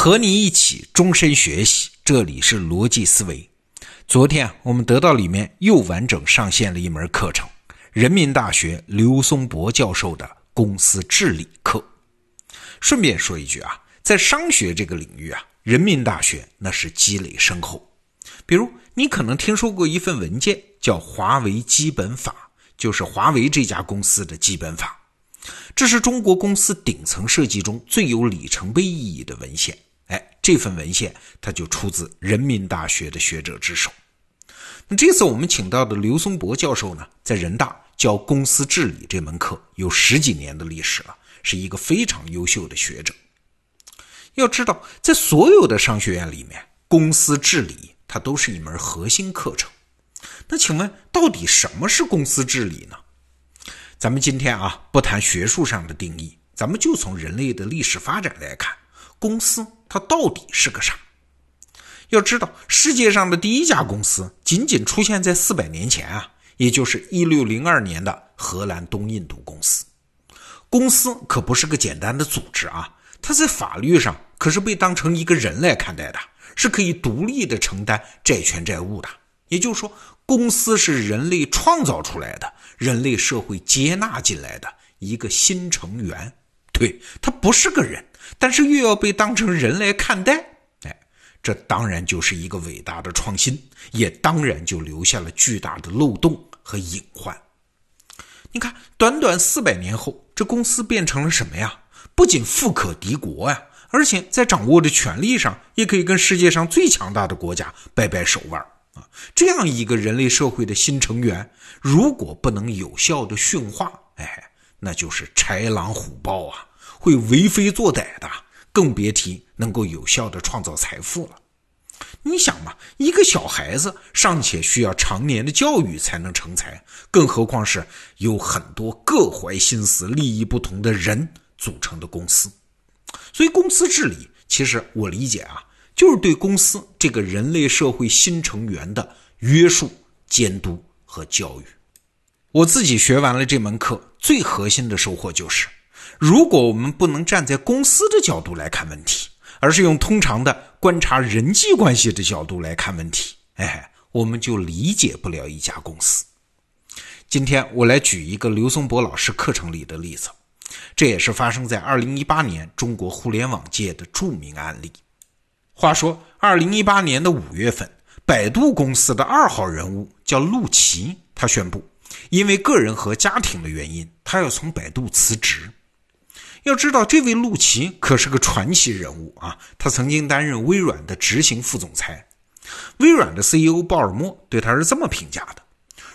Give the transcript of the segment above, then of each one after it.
和你一起终身学习，这里是逻辑思维。昨天我们得到里面又完整上线了一门课程——人民大学刘松博教授的公司治理课。顺便说一句啊，在商学这个领域啊，人民大学那是积累深厚。比如你可能听说过一份文件，叫《华为基本法》，就是华为这家公司的基本法。这是中国公司顶层设计中最有里程碑意义的文献。这份文献它就出自人民大学的学者之手。那这次我们请到的刘松博教授呢，在人大教公司治理这门课有十几年的历史了，是一个非常优秀的学者。要知道，在所有的商学院里面，公司治理它都是一门核心课程。那请问，到底什么是公司治理呢？咱们今天啊，不谈学术上的定义，咱们就从人类的历史发展来看，公司它到底是个啥？要知道，世界上的第一家公司仅仅出现在四百年前啊，也就是一六零二年的荷兰东印度公司。公司可不是个简单的组织啊，它在法律上可是被当成一个人来看待的，是可以独立的承担债权债务的。也就是说，公司是人类创造出来的，人类社会接纳进来的一个新成员。对，它不是个人，但是又要被当成人来看待。哎，这当然就是一个伟大的创新，也当然就留下了巨大的漏洞和隐患。你看，短短四百年后，这公司变成了什么呀？不仅富可敌国呀，而且在掌握的权力上，也可以跟世界上最强大的国家掰掰手腕啊。这样一个人类社会的新成员，如果不能有效的驯化，哎，那就是豺狼虎豹啊，会为非作歹的，更别提能够有效的创造财富了。你想嘛，一个小孩子尚且需要常年的教育才能成才，更何况是有很多各怀心思、利益不同的人组成的公司。所以，公司治理，其实我理解啊。就是对公司这个人类社会新成员的约束、监督和教育。我自己学完了这门课，最核心的收获就是：如果我们不能站在公司的角度来看问题，而是用通常的观察人际关系的角度来看问题，哎，我们就理解不了一家公司。今天我来举一个刘松博老师课程里的例子，这也是发生在二零一八年中国互联网界的著名案例。话说，二零一八年的五月份，百度公司的二号人物叫陆琪，他宣布，因为个人和家庭的原因，他要从百度辞职。要知道，这位陆琪可是个传奇人物啊！他曾经担任微软的执行副总裁。微软的 CEO 鲍尔默对他是这么评价的：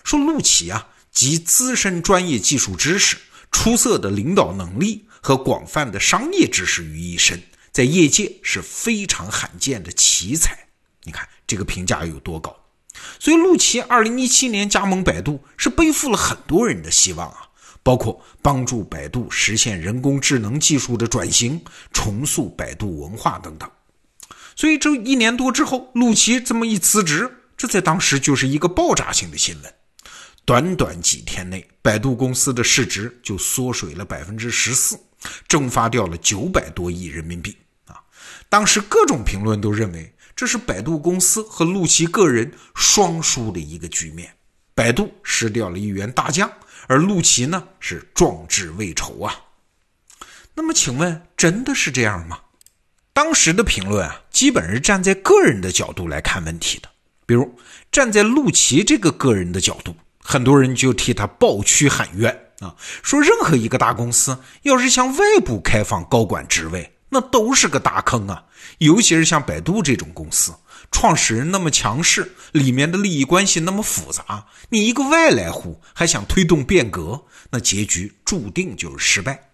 说陆琪啊，集资深专业技术知识、出色的领导能力和广泛的商业知识于一身。在业界是非常罕见的奇才，你看这个评价有多高？所以陆琪二零一七年加盟百度，是背负了很多人的希望啊，包括帮助百度实现人工智能技术的转型，重塑百度文化等等。所以这一年多之后，陆琪这么一辞职，这在当时就是一个爆炸性的新闻。短短几天内，百度公司的市值就缩水了百分之十四，蒸发掉了九百多亿人民币啊。当时各种评论都认为这是百度公司和陆琪个人双输的一个局面，百度失掉了一员大将，而陆琪呢是壮志未酬啊。那么请问真的是这样吗？当时的评论啊，基本是站在个人的角度来看问题的。比如站在陆琪这个个人的角度，很多人就替他抱屈喊冤啊，说任何一个大公司要是向外部开放高管职位。那都是个大坑啊！尤其是像百度这种公司，创始人那么强势，里面的利益关系那么复杂，你一个外来户还想推动变革，那结局注定就是失败。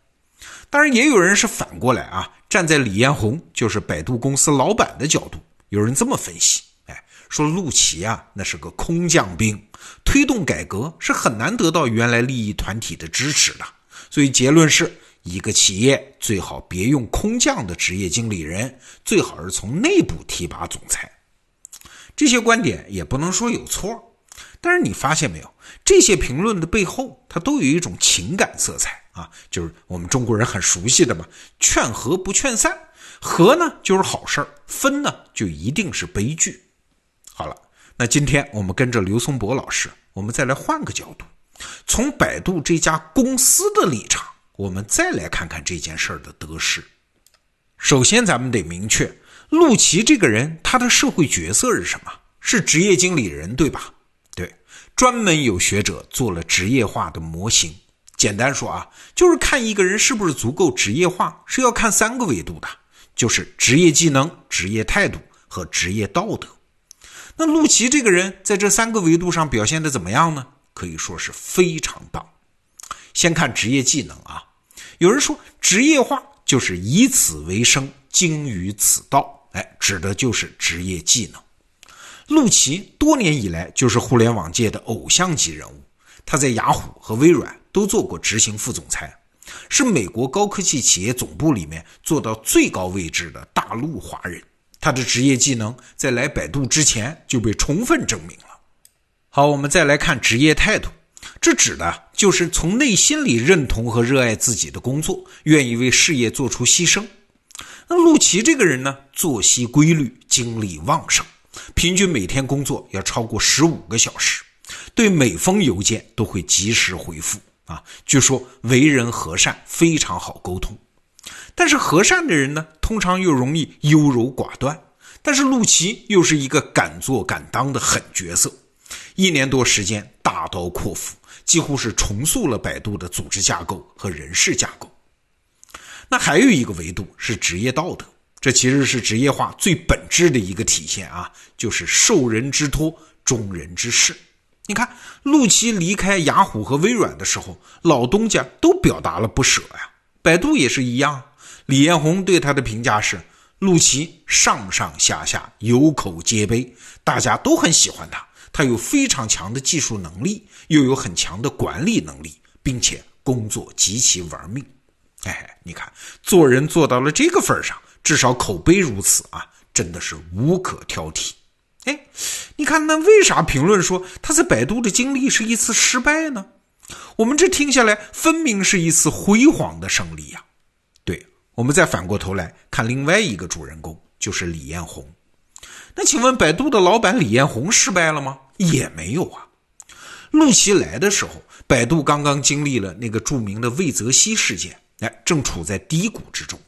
当然，也有人是反过来啊，站在李彦宏，就是百度公司老板的角度，有人这么分析：哎，说陆琪啊，那是个空降兵，推动改革是很难得到原来利益团体的支持的。所以结论是。一个企业最好别用空降的职业经理人，最好是从内部提拔总裁。这些观点也不能说有错，但是你发现没有，这些评论的背后，它都有一种情感色彩啊，就是我们中国人很熟悉的嘛，劝和不劝散，和呢就是好事，分呢就一定是悲剧。好了，那今天我们跟着刘松博老师，我们再来换个角度，从百度这家公司的立场，我们再来看看这件事儿的得失。首先，咱们得明确，陆琪这个人他的社会角色是什么？是职业经理人，对吧？对，专门有学者做了职业化的模型。简单说啊，就是看一个人是不是足够职业化，是要看三个维度的，就是职业技能、职业态度和职业道德。那陆琪这个人在这三个维度上表现的怎么样呢？可以说是非常棒。先看职业技能啊，有人说职业化就是以此为生，精于此道，哎，指的就是职业技能。陆琪多年以来就是互联网界的偶像级人物，他在雅虎和微软。都做过执行副总裁，是美国高科技企业总部里面做到最高位置的大陆华人。他的职业技能在来百度之前就被充分证明了。好，我们再来看职业态度，这指的就是从内心里认同和热爱自己的工作，愿意为事业做出牺牲。那陆琪这个人呢，作息规律，精力旺盛，平均每天工作要超过十五个小时，对每封邮件都会及时回复。啊，据说为人和善，非常好沟通。但是和善的人呢，通常又容易优柔寡断。但是陆琪又是一个敢做敢当的狠角色，一年多时间大刀阔斧，几乎是重塑了百度的组织架构和人事架构。那还有一个维度是职业道德，这其实是职业化最本质的一个体现啊，就是受人之托，忠人之事。你看，陆琪离开雅虎和微软的时候，老东家都表达了不舍呀。百度也是一样，李彦宏对他的评价是：陆琪上上下下有口皆碑，大家都很喜欢他。他有非常强的技术能力，又有很强的管理能力，并且工作极其玩命。哎，你看，做人做到了这个份上，至少口碑如此啊，真的是无可挑剔。哎，你看，那为啥评论说他在百度的经历是一次失败呢？我们这听下来，分明是一次辉煌的胜利呀！对，我们再反过头来看另外一个主人公，就是李彦宏。那请问，百度的老板李彦宏失败了吗？也没有啊。陆琪来的时候，百度刚刚经历了那个著名的魏则西事件，哎，正处在低谷之中。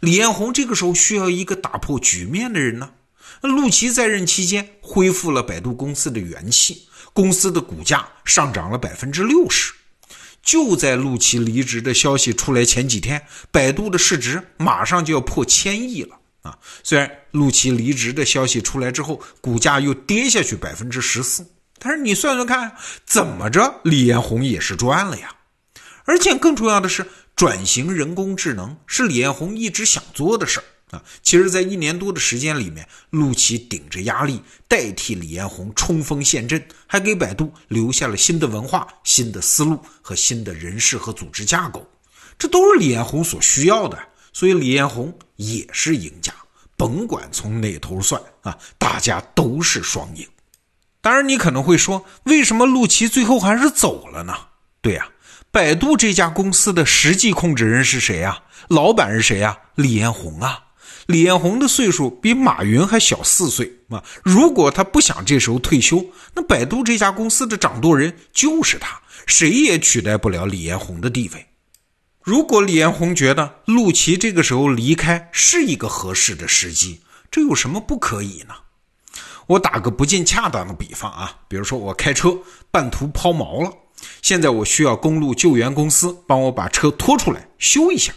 李彦宏这个时候需要一个打破局面的人呢。那陆琪在任期间恢复了百度公司的元气，公司的股价上涨了百分之六十。就在陆琪离职的消息出来前几天，百度的市值马上就要破千亿了啊！虽然陆琪离职的消息出来之后，股价又跌下去百分之十四，但是你算算看，怎么着李彦宏也是赚了呀！而且更重要的是，转型人工智能是李彦宏一直想做的事儿。啊，其实，在一年多的时间里面，陆琪顶着压力代替李彦宏冲锋陷阵，还给百度留下了新的文化、新的思路和新的人事和组织架构，这都是李彦宏所需要的。所以，李彦宏也是赢家，甭管从哪头算啊，大家都是双赢。当然，你可能会说，为什么陆琪最后还是走了呢？对呀，百度这家公司的实际控制人是谁呀？老板是谁呀？李彦宏啊。李彦宏的岁数比马云还小四岁啊！如果他不想这时候退休，那百度这家公司的掌舵人就是他，谁也取代不了李彦宏的地位。如果李彦宏觉得陆琪这个时候离开是一个合适的时机，这有什么不可以呢？我打个不尽恰当的比方啊，比如说我开车半途抛锚了，现在我需要公路救援公司帮我把车拖出来修一下。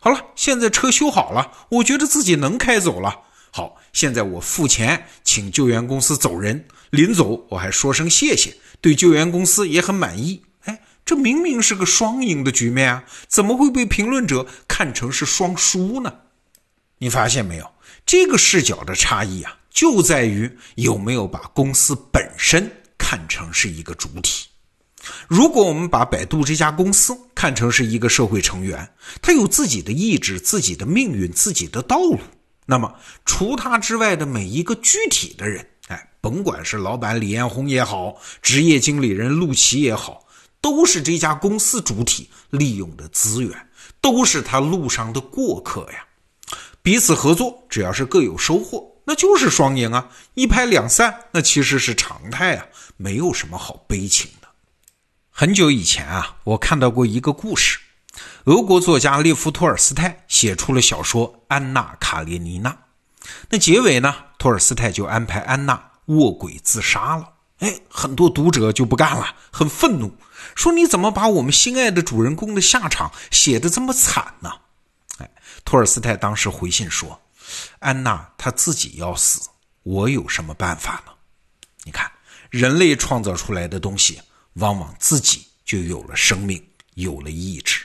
好了，现在车修好了，我觉得自己能开走了。好，现在我付钱请救援公司走人，临走我还说声谢谢，对救援公司也很满意。哎，这明明是个双赢的局面啊，怎么会被评论者看成是双输呢？你发现没有，这个视角的差异啊，就在于有没有把公司本身看成是一个主体。如果我们把百度这家公司看成是一个社会成员，他有自己的意志、自己的命运、自己的道路，那么除他之外的每一个具体的人，哎，甭管是老板李彦宏也好，职业经理人陆琪也好，都是这家公司主体利用的资源，都是他路上的过客呀。彼此合作，只要是各有收获，那就是双赢啊！一拍两散，那其实是常态啊，没有什么好悲情。很久以前啊，我看到过一个故事，俄国作家列夫·托尔斯泰写出了小说《安娜·卡列尼娜》，那结尾呢，托尔斯泰就安排安娜卧轨自杀了。哎，很多读者就不干了，很愤怒，说你怎么把我们心爱的主人公的下场写得这么惨呢？哎，托尔斯泰当时回信说：“安娜她自己要死，我有什么办法呢？你看，人类创造出来的东西，往往自己就有了生命，有了意志。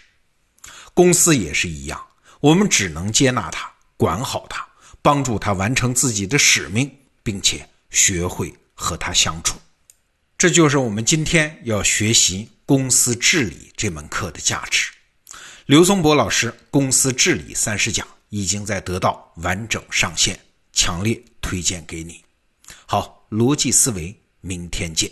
公司也是一样，我们只能接纳它，管好它，帮助它完成自己的使命，并且学会和它相处。这就是我们今天要学习公司治理这门课的价值。”刘松博老师《公司治理三十讲》已经在得到完整上线，强烈推荐给你。好，逻辑思维，明天见。